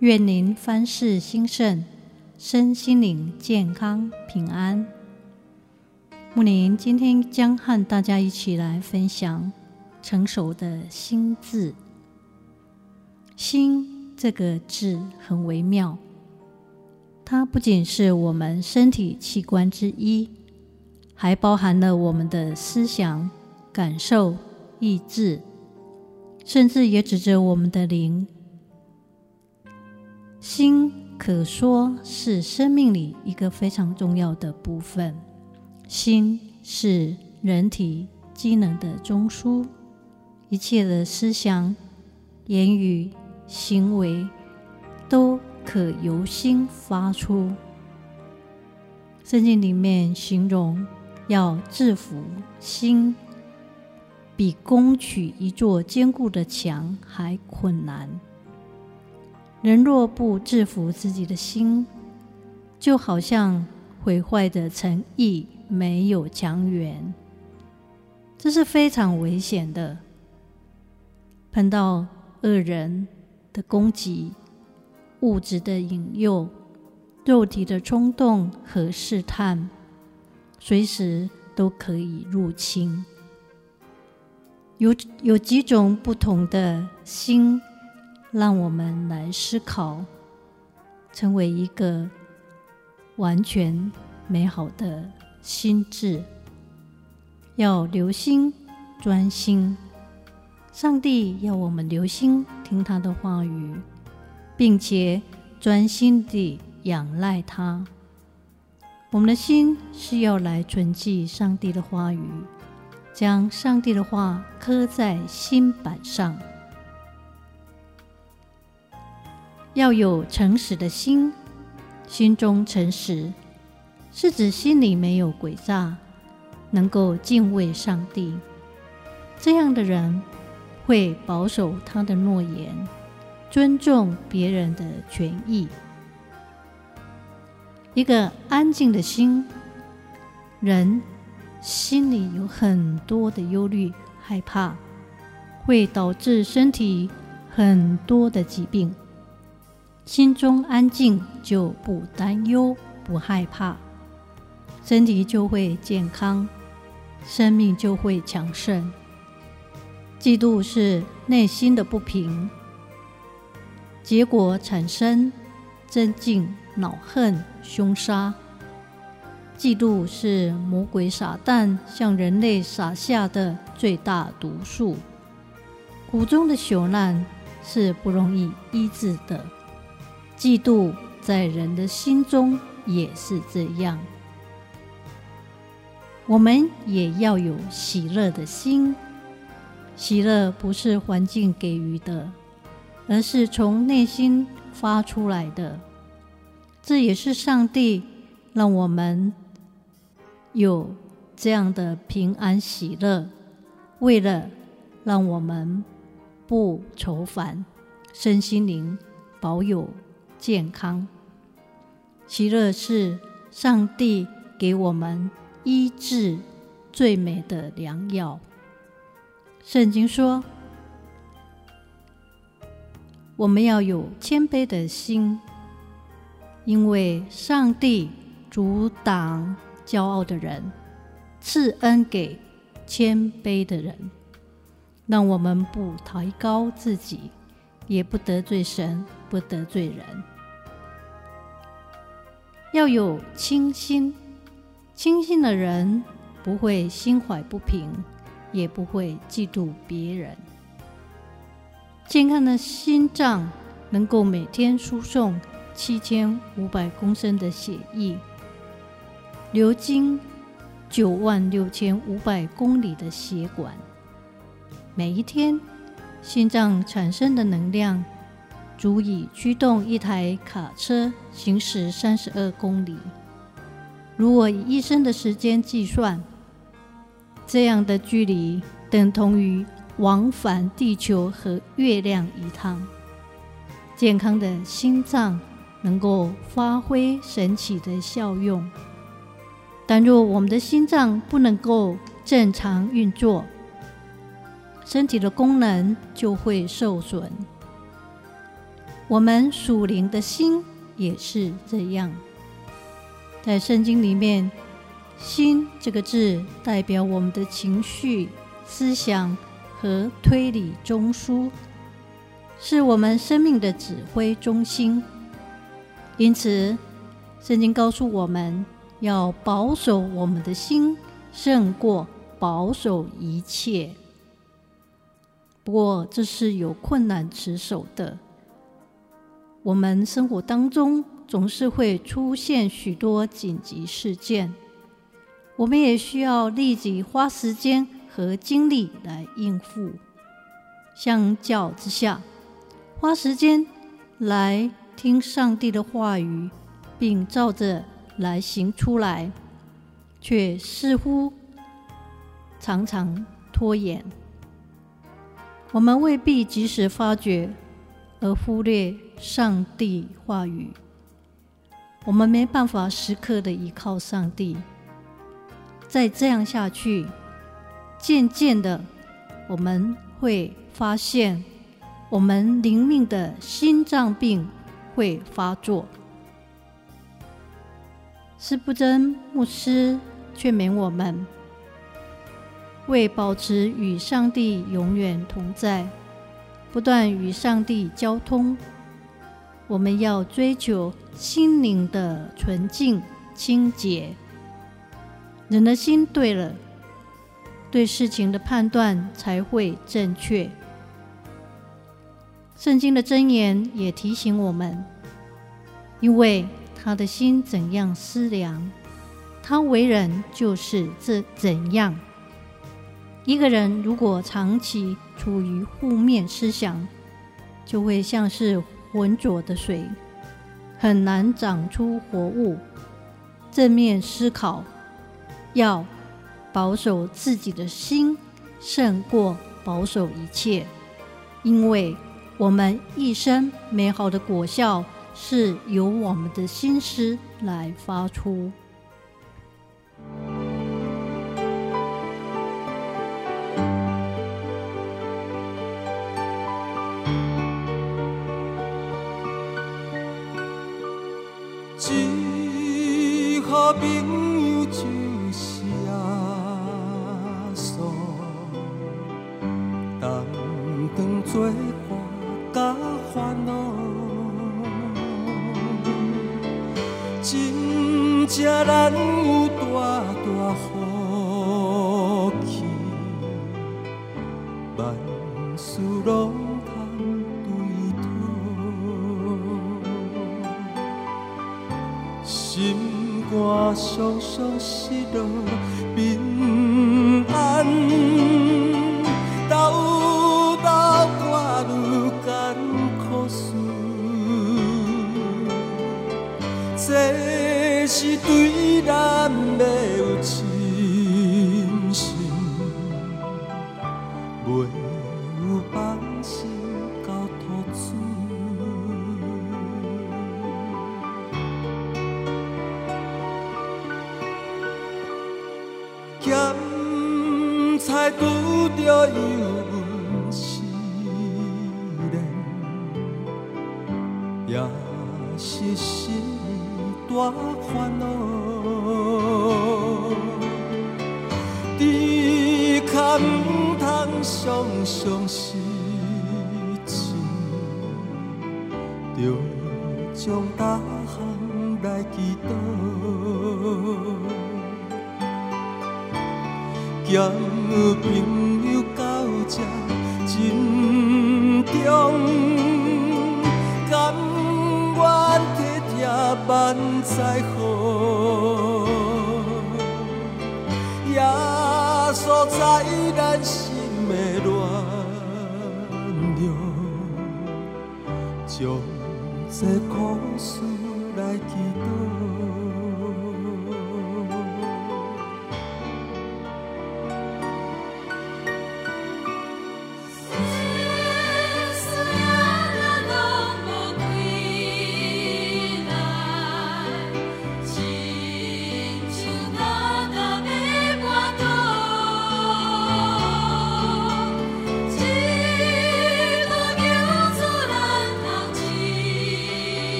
愿您凡事兴盛，身心灵健康平安。木林今天将和大家一起来分享成熟的心字。心这个字很微妙，它不仅是我们身体器官之一，还包含了我们的思想、感受、意志，甚至也指着我们的灵。心可说是生命里一个非常重要的部分。心是人体机能的中枢，一切的思想、言语、行为都可由心发出。圣经里面形容，要制服心，比攻取一座坚固的墙还困难。人若不制服自己的心，就好像毁坏的城邑没有墙垣，这是非常危险的。碰到恶人的攻击、物质的引诱、肉体的冲动和试探，随时都可以入侵。有有几种不同的心。让我们来思考，成为一个完全美好的心智。要留心、专心。上帝要我们留心听他的话语，并且专心地仰赖他。我们的心是要来存记上帝的话语，将上帝的话刻在心版上。要有诚实的心，心中诚实，是指心里没有诡诈，能够敬畏上帝。这样的人会保守他的诺言，尊重别人的权益。一个安静的心，人心里有很多的忧虑、害怕，会导致身体很多的疾病。心中安静，就不担忧、不害怕，身体就会健康，生命就会强盛。嫉妒是内心的不平，结果产生争竞、恼恨、凶杀。嫉妒是魔鬼撒旦向人类撒下的最大毒素，苦中的朽烂是不容易医治的。嫉妒在人的心中也是这样，我们也要有喜乐的心。喜乐不是环境给予的，而是从内心发出来的。这也是上帝让我们有这样的平安喜乐，为了让我们不愁烦，身心灵保有。健康、喜乐是上帝给我们医治最美的良药。圣经说，我们要有谦卑的心，因为上帝阻挡骄傲的人，赐恩给谦卑的人。让我们不抬高自己，也不得罪神，不得罪人。要有清心，清心的人不会心怀不平，也不会嫉妒别人。健康的心脏能够每天输送七千五百公升的血液，流经九万六千五百公里的血管。每一天，心脏产生的能量足以驱动一台卡车行驶三十二公里。如果以一生的时间计算，这样的距离等同于往返地球和月亮一趟。健康的心脏能够发挥神奇的效用，但若我们的心脏不能够正常运作，身体的功能就会受损。我们属灵的心也是这样。在圣经里面，“心”这个字代表我们的情绪、思想和推理中枢。是我们生命的指挥中心，因此，圣经告诉我们要保守我们的心，胜过保守一切。不过，这是有困难持守的。我们生活当中总是会出现许多紧急事件，我们也需要立即花时间和精力来应付。相较之下，花时间来听上帝的话语，并照着来行出来，却似乎常常拖延。我们未必及时发觉，而忽略上帝话语。我们没办法时刻的依靠上帝。再这样下去，渐渐的，我们会发现。我们灵命的心脏病会发作。司布真牧师劝勉我们，为保持与上帝永远同在，不断与上帝交通，我们要追求心灵的纯净清洁。人的心对了，对事情的判断才会正确。圣经的箴言也提醒我们，因为他的心怎样思量，他为人就是这怎样。一个人如果长期处于负面思想，就会像是浑浊的水，很难长出活物。正面思考，要保守自己的心，胜过保守一切，因为。我们一生美好的果效是由我们的心思来发出。朋友就是阿嫂，当当做。肝常常失落平安。这是对咱的有情咸菜拄着油温时冷，也是心。大烦恼，只可唔通常常失志，着将大项来祈祷，兼朋友到这真重，甘愿。万载好，耶稣在咱心的暖流，将这苦事来祈祷。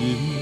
心